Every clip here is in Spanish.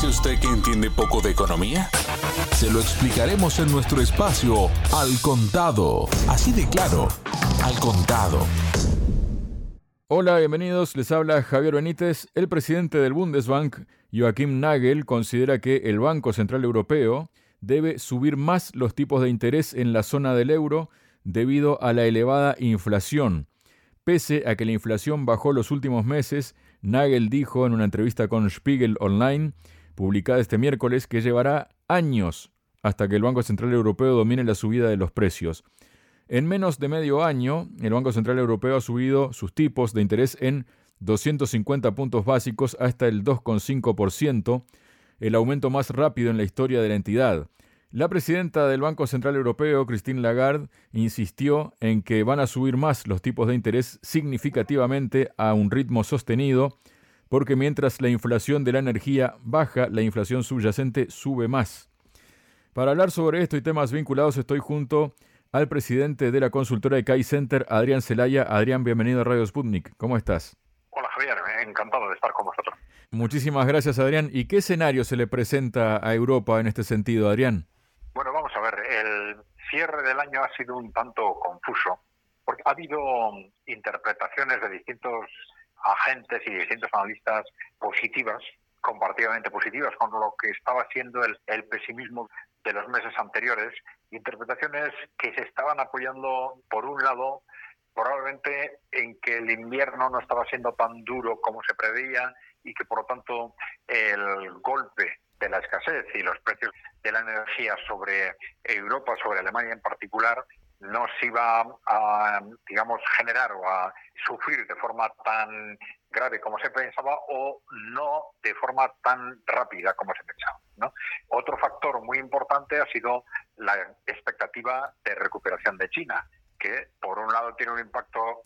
dice usted que entiende poco de economía? Se lo explicaremos en nuestro espacio Al Contado. Así de claro, Al Contado. Hola, bienvenidos. Les habla Javier Benítez. El presidente del Bundesbank, Joachim Nagel, considera que el Banco Central Europeo debe subir más los tipos de interés en la zona del euro debido a la elevada inflación. Pese a que la inflación bajó los últimos meses, Nagel dijo en una entrevista con Spiegel Online, publicada este miércoles, que llevará años hasta que el Banco Central Europeo domine la subida de los precios. En menos de medio año, el Banco Central Europeo ha subido sus tipos de interés en 250 puntos básicos hasta el 2,5%, el aumento más rápido en la historia de la entidad. La presidenta del Banco Central Europeo, Christine Lagarde, insistió en que van a subir más los tipos de interés significativamente a un ritmo sostenido, porque mientras la inflación de la energía baja, la inflación subyacente sube más. Para hablar sobre esto y temas vinculados estoy junto al presidente de la consultora de Kai Center, Adrián Celaya. Adrián, bienvenido a Radio Sputnik. ¿Cómo estás? Hola Javier, encantado de estar con vosotros. Muchísimas gracias Adrián. ¿Y qué escenario se le presenta a Europa en este sentido, Adrián? Bueno, vamos a ver, el cierre del año ha sido un tanto confuso, porque ha habido interpretaciones de distintos agentes y distintos analistas positivas, comparativamente positivas, con lo que estaba siendo el, el pesimismo de los meses anteriores, interpretaciones que se estaban apoyando, por un lado, probablemente en que el invierno no estaba siendo tan duro como se preveía y que por lo tanto el golpe de la escasez y los precios de la energía sobre Europa, sobre Alemania en particular, no se iba a, digamos, generar o a sufrir de forma tan grave como se pensaba o no de forma tan rápida como se pensaba. Otro factor muy importante ha sido la expectativa de recuperación de China, que por un lado tiene un impacto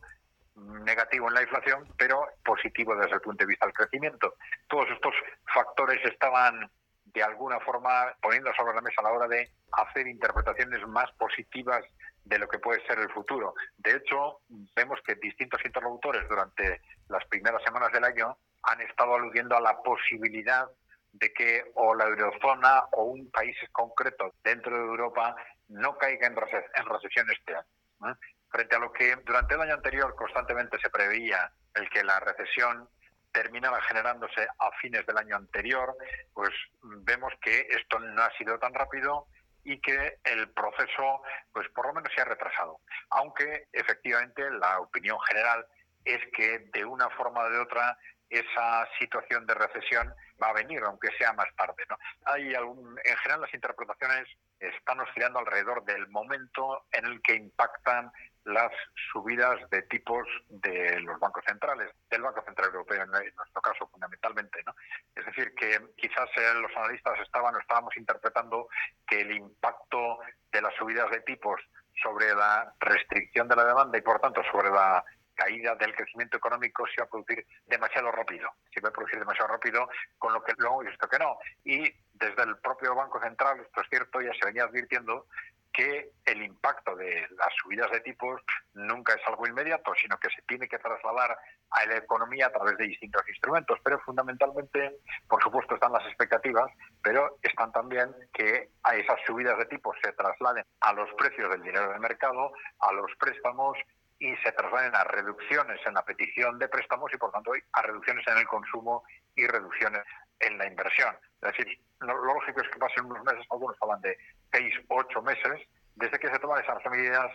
negativo en la inflación, pero positivo desde el punto de vista del crecimiento. Todos estos factores estaban de alguna forma poniendo sobre la mesa a la hora de hacer interpretaciones más positivas de lo que puede ser el futuro. De hecho, vemos que distintos interlocutores durante las primeras semanas del año han estado aludiendo a la posibilidad de que o la eurozona o un país concreto dentro de Europa no caiga en, recesión este año. Frente a lo que durante el año anterior constantemente se preveía el que la recesión terminaba generándose a fines del año anterior, pues vemos que esto no ha sido tan rápido y que el proceso, pues por lo menos se ha retrasado. Aunque efectivamente la opinión general es que de una forma o de otra esa situación de recesión va a venir, aunque sea más tarde. ¿no? Hay algún, en general las interpretaciones están oscilando alrededor del momento en el que impactan las subidas de tipos de los bancos centrales, del Banco Central Europeo en nuestro caso fundamentalmente. ¿no? Es decir, que quizás eh, los analistas estaban o estábamos interpretando que el impacto de las subidas de tipos sobre la restricción de la demanda y por tanto sobre la caída del crecimiento económico se va a producir demasiado rápido, se va a producir demasiado rápido, con lo que luego hemos visto que no. Y desde el propio Banco Central, esto es cierto, ya se venía advirtiendo que el impacto de las subidas de tipos nunca es algo inmediato, sino que se tiene que trasladar a la economía a través de distintos instrumentos. Pero fundamentalmente, por supuesto, están las expectativas, pero están también que a esas subidas de tipos se trasladen a los precios del dinero del mercado, a los préstamos y se trasladen a reducciones en la petición de préstamos y, por tanto, a reducciones en el consumo y reducciones en la inversión. Es decir, lo lógico es que pasen unos meses, algunos hablan de seis, ocho meses, desde que se toman esas medidas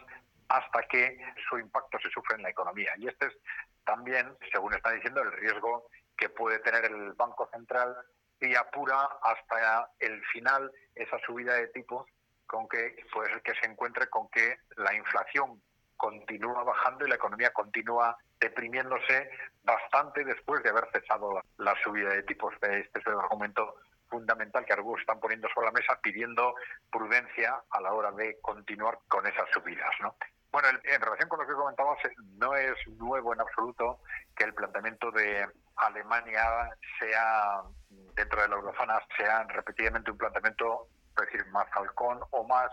hasta que su impacto se sufre en la economía. Y este es también, según está diciendo, el riesgo que puede tener el Banco Central y apura hasta el final esa subida de tipos con que puede ser que se encuentre con que la inflación continúa bajando y la economía continúa deprimiéndose bastante después de haber cesado la, subida de tipos. Este es el argumento fundamental que algunos están poniendo sobre la mesa pidiendo prudencia a la hora de continuar con esas subidas. ¿no? Bueno, en relación con lo que comentabas, no es nuevo en absoluto que el planteamiento de Alemania sea, dentro de la eurozona, sea repetidamente un planteamiento, es decir, más halcón o más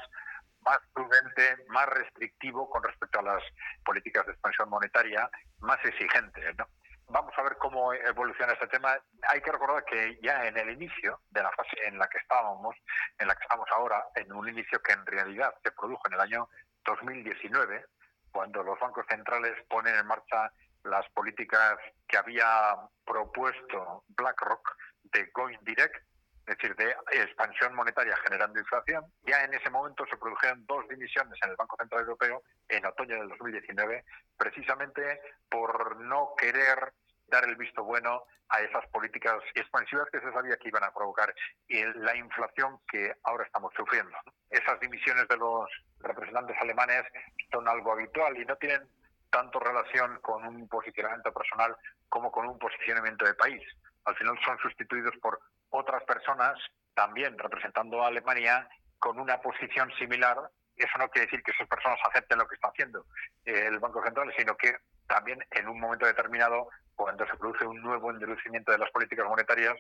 más prudente, más restrictivo con respecto a las políticas de expansión monetaria, más exigente. ¿no? Vamos a ver cómo evoluciona este tema. Hay que recordar que ya en el inicio de la fase en la que estábamos, en la que estamos ahora, en un inicio que en realidad se produjo en el año 2019, cuando los bancos centrales ponen en marcha las políticas que había propuesto BlackRock de Going Direct, es decir, de expansión monetaria generando inflación. Ya en ese momento se produjeron dos dimisiones en el Banco Central Europeo en otoño del 2019, precisamente por no querer dar el visto bueno a esas políticas expansivas que se sabía que iban a provocar la inflación que ahora estamos sufriendo. Esas dimisiones de los representantes alemanes son algo habitual y no tienen tanto relación con un posicionamiento personal como con un posicionamiento de país. Al final son sustituidos por otras personas también representando a Alemania con una posición similar. Eso no quiere decir que esas personas acepten lo que está haciendo el Banco Central, sino que también en un momento determinado, cuando se produce un nuevo endurecimiento de las políticas monetarias,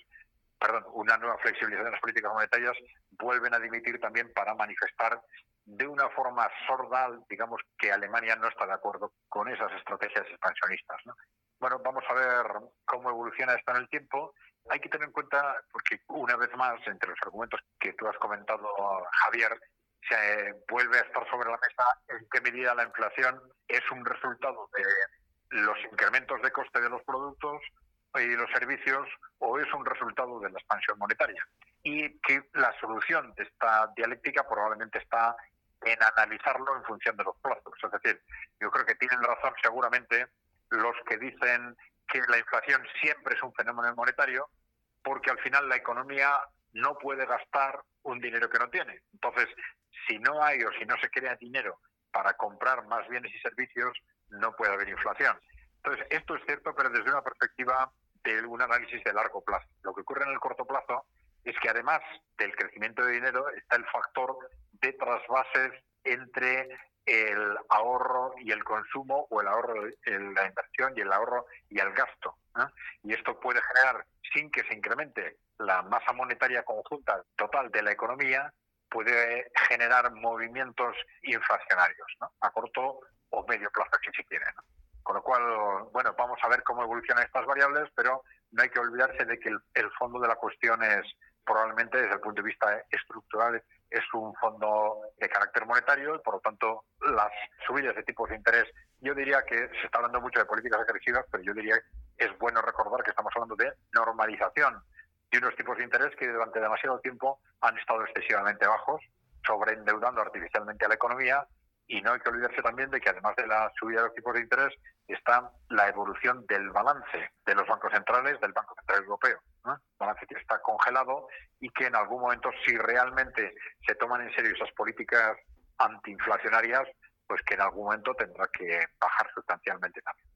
perdón, una nueva flexibilización de las políticas monetarias, vuelven a dimitir también para manifestar de una forma sorda, digamos, que Alemania no está de acuerdo con esas estrategias expansionistas. Bueno, vamos a ver cómo evoluciona esto en el tiempo. Hay que tener en cuenta, porque una vez más, entre los argumentos que tú has comentado, Javier, se vuelve a estar sobre la mesa en qué medida la inflación es un resultado de los incrementos de coste de los productos y los servicios o es un resultado de la expansión monetaria. Y que la solución de esta dialéctica probablemente está en analizarlo en función de los plazos. Es decir, yo creo que tienen razón seguramente los que dicen que la inflación siempre es un fenómeno monetario, porque al final la economía no puede gastar un dinero que no tiene. Entonces, si no hay o si no se crea dinero para comprar más bienes y servicios, no puede haber inflación. Entonces, esto es cierto, pero desde una perspectiva de un análisis de largo plazo. Lo que ocurre en el corto plazo es que además del crecimiento de dinero está el factor de trasvases entre el ahorro y el consumo o el ahorro, la inversión y el ahorro y el gasto. Y esto puede generar, sin que se incremente la masa monetaria conjunta total de la economía, puede generar movimientos inflacionarios a corto o medio plazo, si se quiere. Con lo cual, bueno, vamos a ver cómo evolucionan estas variables, pero no hay que olvidarse de que el fondo de la cuestión es probablemente desde el punto de vista estructural es un fondo de carácter monetario y por lo tanto las subidas de tipos de interés, yo diría que se está hablando mucho de políticas agresivas, pero yo diría que es bueno recordar que estamos hablando de normalización de unos tipos de interés que durante demasiado tiempo han estado excesivamente bajos, sobreendeudando artificialmente a la economía y no hay que olvidarse también de que además de la subida de los tipos de interés está la evolución del balance de los bancos centrales del Banco Central Europeo. Y que en algún momento, si realmente se toman en serio esas políticas antiinflacionarias, pues que en algún momento tendrá que bajar sustancialmente también.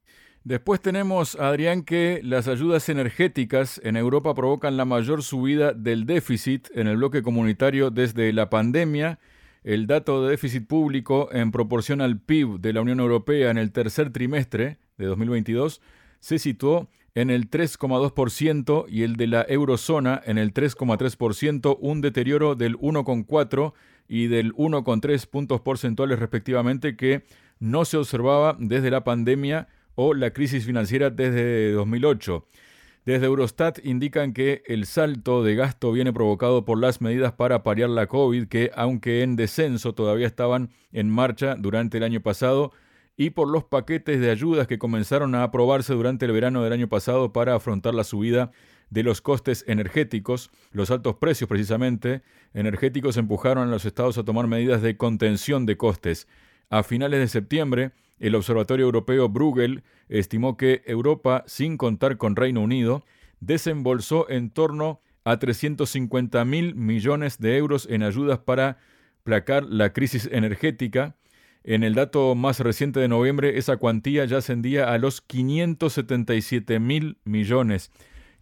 Después tenemos, Adrián, que las ayudas energéticas en Europa provocan la mayor subida del déficit en el bloque comunitario desde la pandemia el dato de déficit público en proporción al PIB de la Unión Europea en el tercer trimestre de 2022 se situó en el 3,2% y el de la eurozona en el 3,3%, un deterioro del 1,4 y del 1,3 puntos porcentuales respectivamente que no se observaba desde la pandemia o la crisis financiera desde 2008. Desde Eurostat indican que el salto de gasto viene provocado por las medidas para paliar la COVID, que aunque en descenso todavía estaban en marcha durante el año pasado, y por los paquetes de ayudas que comenzaron a aprobarse durante el verano del año pasado para afrontar la subida de los costes energéticos, los altos precios precisamente energéticos empujaron a los estados a tomar medidas de contención de costes. A finales de septiembre, el Observatorio Europeo Bruegel estimó que Europa, sin contar con Reino Unido, desembolsó en torno a 350 mil millones de euros en ayudas para placar la crisis energética. En el dato más reciente de noviembre, esa cuantía ya ascendía a los 577 mil millones.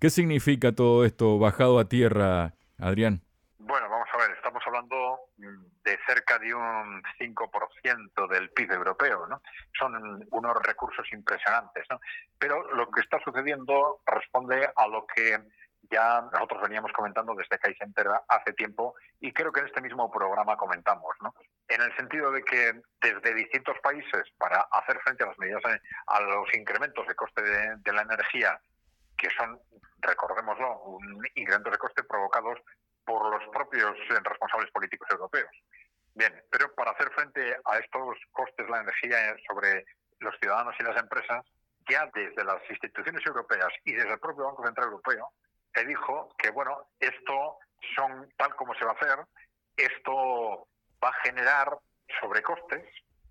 ¿Qué significa todo esto bajado a tierra, Adrián? Bueno, vamos a ver, estamos hablando de cerca de un 5% del PIB europeo, ¿no? Son unos recursos impresionantes, ¿no? Pero lo que está sucediendo responde a lo que ya nosotros veníamos comentando desde Center hace tiempo y creo que en este mismo programa comentamos, sentido de que desde distintos países, para hacer frente a las medidas, a los incrementos de coste de, la energía, que son, recordémoslo, un incremento de coste provocados por los propios responsables políticos europeos. Bien, pero para hacer frente a estos costes de la energía sobre los ciudadanos y las empresas, ya desde las instituciones europeas y desde el propio Banco Central Europeo, se dijo que, bueno, esto son tal como se va a hacer, esto va a generar sobrecostes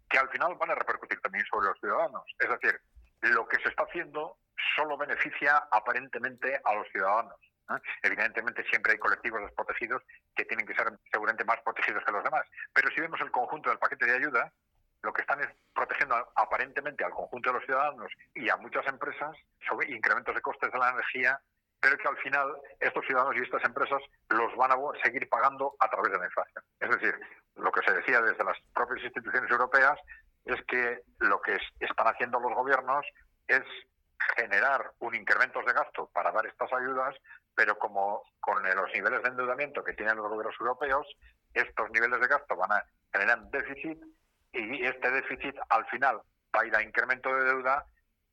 que al final van a repercutir también sobre los ciudadanos. Es decir, lo que se está haciendo solo beneficia aparentemente a los ciudadanos. Evidentemente siempre hay colectivos desprotegidos que tienen que ser seguramente más protegidos que los demás. Pero si vemos el conjunto del paquete de ayuda, lo que están es protegiendo aparentemente al conjunto de los ciudadanos y a muchas empresas sobre incrementos de costes de la energía pero que al final estos ciudadanos y estas empresas los van a seguir pagando a través de la inflación. Es decir, lo que se decía desde las propias instituciones europeas es que lo que están haciendo los gobiernos es generar un incremento de gasto para dar estas ayudas, pero como con los niveles de endeudamiento que tienen los gobiernos europeos, estos niveles de gasto van a generar déficit y este déficit al final va a ir a incremento de deuda.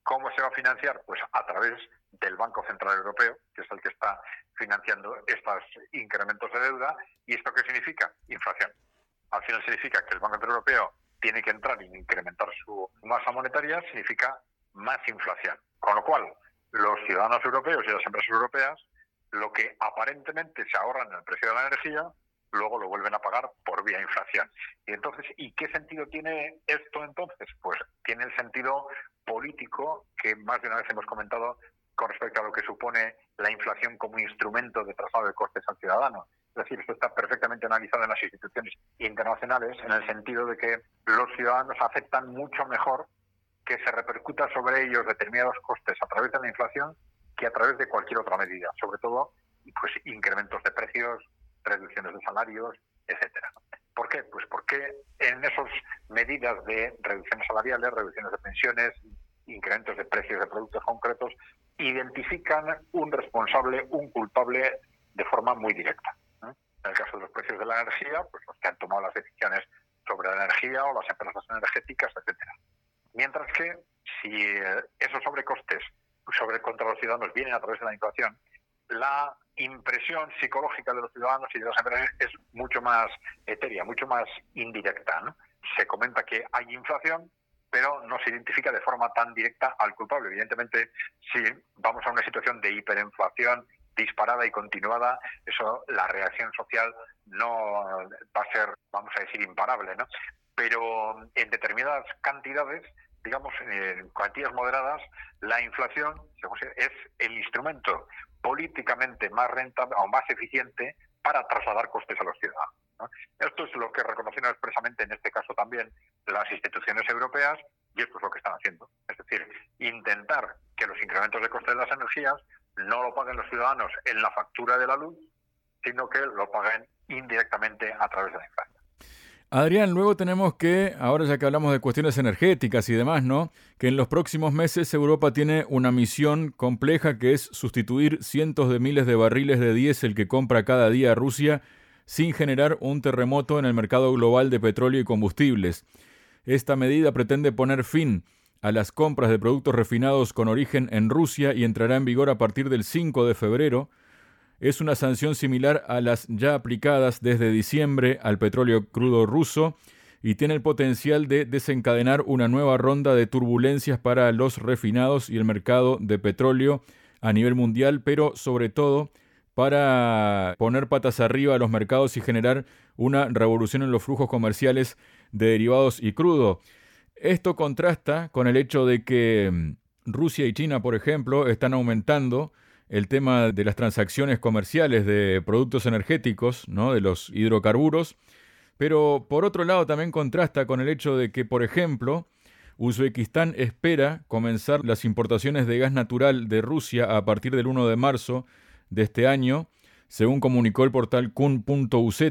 ¿Cómo se va a financiar? Pues a través del Banco Central Europeo, que es el que está financiando estos incrementos de deuda. ¿Y esto qué significa? Inflación. Al final significa que el Banco Central Europeo tiene que entrar y incrementar su masa monetaria, significa más inflación. Con lo cual, los ciudadanos europeos y las empresas europeas, lo que aparentemente se ahorran en el precio de la energía, luego lo vuelven a pagar por vía inflación. Y entonces, ¿y qué sentido tiene esto entonces? Pues tiene el sentido político que más de una vez hemos comentado con respecto a lo que supone la inflación como instrumento de traslado de costes al ciudadano. Es decir, esto está perfectamente analizado en las instituciones internacionales en el sentido de que los ciudadanos aceptan mucho mejor que se repercuta sobre ellos determinados costes a través de la inflación que a través de cualquier otra medida, sobre todo pues incrementos de precios, reducciones de salarios, etcétera. ¿Por qué? Pues porque en esas medidas de reducciones salariales, reducciones de pensiones, incrementos de precios de productos concretos, identifican un responsable, un culpable de forma muy directa. En el caso de los precios de energía, pues los que han tomado las decisiones sobre la energía o las empresas energéticas, etcétera. Mientras que si eh, esos sobrecostes sobre contra los ciudadanos vienen a través de la inflación, la impresión psicológica de los ciudadanos y de las empresas es mucho más etérea, mucho más indirecta. Se comenta que hay inflación, pero no se identifica de forma tan directa al culpable. Evidentemente, si vamos a una situación de hiperinflación disparada y continuada, eso la reacción social no va a ser, vamos a decir, imparable, ¿no? Pero en determinadas cantidades, digamos, en cuantías moderadas, la inflación es el instrumento políticamente más rentable o más eficiente para trasladar costes a los ciudadanos. Esto es lo que reconocieron expresamente en este caso también las instituciones europeas y esto es lo que están haciendo. Es decir, intentar que los incrementos de costes de las energías no lo paguen los ciudadanos en la factura de la luz, sino que lo paguen indirectamente a través de la. Adrián, luego tenemos que, ahora ya que hablamos de cuestiones energéticas y demás, ¿no? Que en los próximos meses Europa tiene una misión compleja que es sustituir cientos de miles de barriles de diésel que compra cada día Rusia sin generar un terremoto en el mercado global de petróleo y combustibles. Esta medida pretende poner fin a las compras de productos refinados con origen en Rusia y entrará en vigor a partir del 5 de febrero. Es una sanción similar a las ya aplicadas desde diciembre al petróleo crudo ruso y tiene el potencial de desencadenar una nueva ronda de turbulencias para los refinados y el mercado de petróleo a nivel mundial, pero sobre todo para poner patas arriba a los mercados y generar una revolución en los flujos comerciales de derivados y crudo. Esto contrasta con el hecho de que mm, Rusia y China, por ejemplo, están aumentando el tema de las transacciones comerciales de productos energéticos, ¿no? de los hidrocarburos, pero por otro lado también contrasta con el hecho de que, por ejemplo, Uzbekistán espera comenzar las importaciones de gas natural de Rusia a partir del 1 de marzo de este año, según comunicó el portal kun.uz,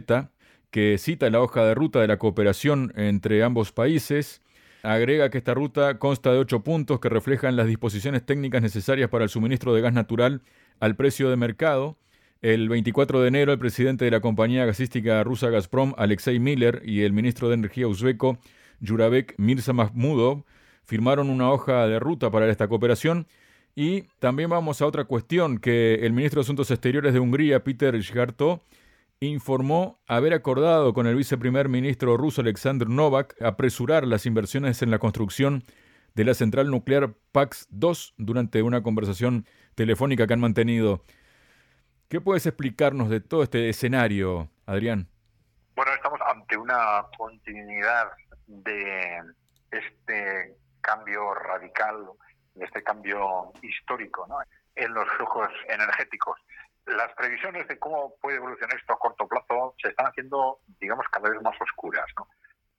que cita la hoja de ruta de la cooperación entre ambos países. Agrega que esta ruta consta de ocho puntos que reflejan las disposiciones técnicas necesarias para el suministro de gas natural al precio de mercado. El 24 de enero, el presidente de la compañía gasística rusa Gazprom, Alexei Miller, y el ministro de Energía uzbeko, Jurabek Mirza Mahmudov, firmaron una hoja de ruta para esta cooperación. Y también vamos a otra cuestión que el ministro de Asuntos Exteriores de Hungría, Peter Shgarto, informó haber acordado con el viceprimer ministro ruso Alexander Novak apresurar las inversiones en la construcción de la central nuclear PAX-2 durante una conversación telefónica que han mantenido. ¿Qué puedes explicarnos de todo este escenario, Adrián? Bueno, estamos ante una continuidad de este cambio radical, de este cambio histórico en los flujos energéticos. Las previsiones de cómo puede evolucionar esto a corto plazo se están haciendo, digamos, cada vez más oscuras,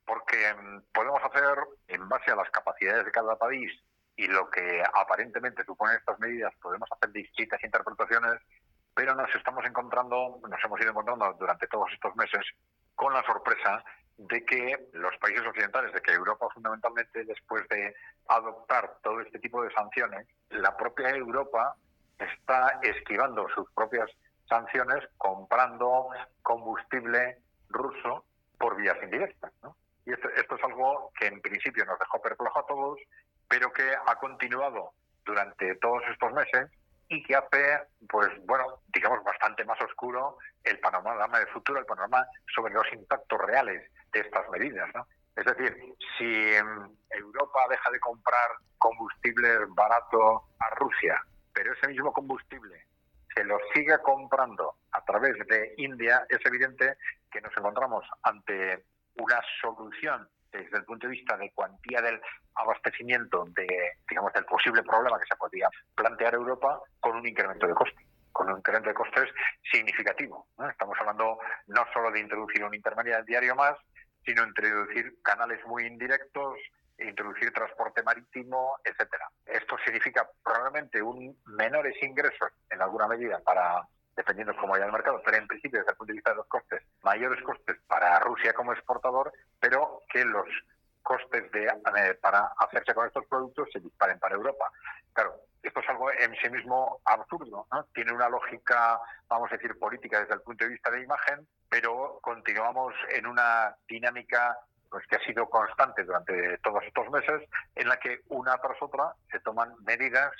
porque mm, podemos hacer, en base a las capacidades de cada país y lo que aparentemente suponen estas medidas, podemos hacer distintas interpretaciones pero nos estamos encontrando, nos hemos ido encontrando durante todos estos meses con la sorpresa de que los países occidentales, de que Europa fundamentalmente después de adoptar todo este tipo de sanciones, la propia Europa está esquivando sus propias sanciones comprando combustible ruso por vías indirectas. Y esto, esto es algo que en principio nos dejó perplejo a todos, pero que ha continuado durante todos estos meses y que hace, pues bueno, digamos bastante más oscuro el panorama de futuro, el panorama sobre los impactos reales de estas medidas, ¿no? Es decir, si Europa deja de comprar combustible barato a Rusia, pero ese mismo combustible se lo sigue comprando a través de India, es evidente que nos encontramos ante una solución desde el punto de vista de cuantía del abastecimiento de, digamos, del posible problema que se podría plantear Europa con un incremento de costes con un incremento de costes significativo. Estamos hablando no solo de introducir un intermediario más, sino introducir canales muy indirectos, introducir transporte marítimo, etcétera. Esto significa probablemente un menores ingresos en alguna medida para dependiendo cómo haya el mercado, pero en principio desde el punto de vista de los costes, mayores costes para Rusia como exportador, pero que los costes de, eh, para hacerse con estos productos se disparen para Europa. Claro, esto es algo en sí mismo absurdo, ¿no? Tiene una lógica, vamos a decir, política desde el punto de vista de imagen, pero continuamos en una dinámica pues que ha sido constante durante todos estos meses, en la que una tras otra se toman medidas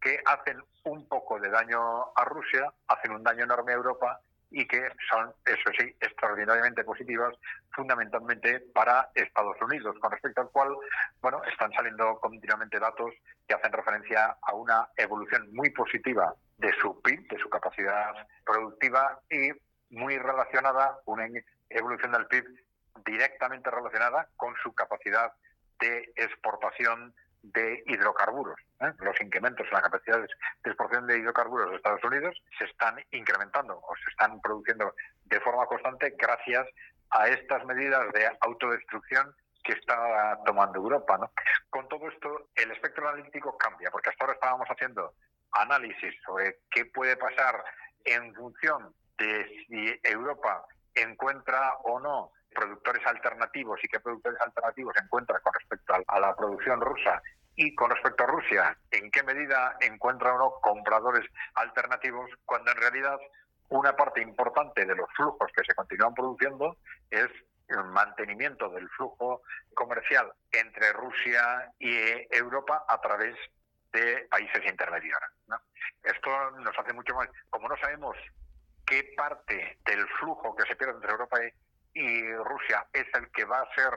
que hacen un poco de daño a Rusia, hacen un daño enorme a Europa y que son, eso sí, extraordinariamente positivas, fundamentalmente para Estados Unidos, con respecto al cual, bueno, están saliendo continuamente datos que hacen referencia a una evolución muy positiva de su PIB, de su capacidad productiva y muy relacionada, una evolución del PIB directamente relacionada con su capacidad de exportación de hidrocarburos. ¿eh? Los incrementos en la capacidad de exportación de hidrocarburos de Estados Unidos se están incrementando o se están produciendo de forma constante gracias a estas medidas de autodestrucción que está tomando Europa. Con todo esto, el espectro analítico cambia, porque hasta ahora estábamos haciendo análisis sobre qué puede pasar en función de si Europa encuentra o no productores alternativos y qué productores alternativos encuentra con respecto a la producción rusa y con respecto a Rusia, en qué medida encuentra o no compradores alternativos, cuando en realidad una parte importante de los flujos que se continúan produciendo es el mantenimiento del flujo comercial entre Rusia y Europa a través de países intermediarios. Esto nos hace mucho más, como no sabemos qué parte del flujo que se pierde entre Europa y Rusia es el que va a ser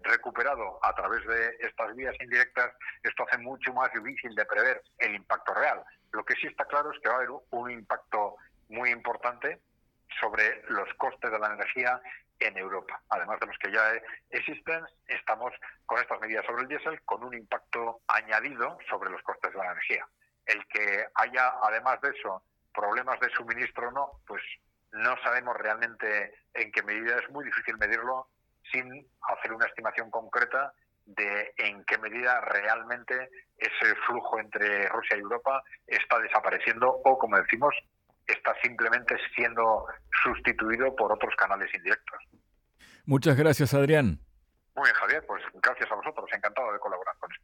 recuperado a través de estas vías indirectas, esto hace mucho más difícil de prever el impacto real. Lo que sí está claro es que va a haber un impacto muy importante sobre los costes de la energía en Europa. Además de los que ya existen, estamos con estas medidas sobre el diésel con un impacto añadido sobre los costes de la energía. El que haya, además de eso, problemas de suministro o no, pues no sabemos realmente en qué medida es muy difícil medirlo sin hacer una estimación concreta de en qué medida realmente ese flujo entre Rusia y Europa está desapareciendo o, como decimos, está simplemente siendo sustituido por otros canales indirectos. Muchas gracias, Adrián. Muy bien, Javier, pues gracias a vosotros, encantado de colaborar con esto.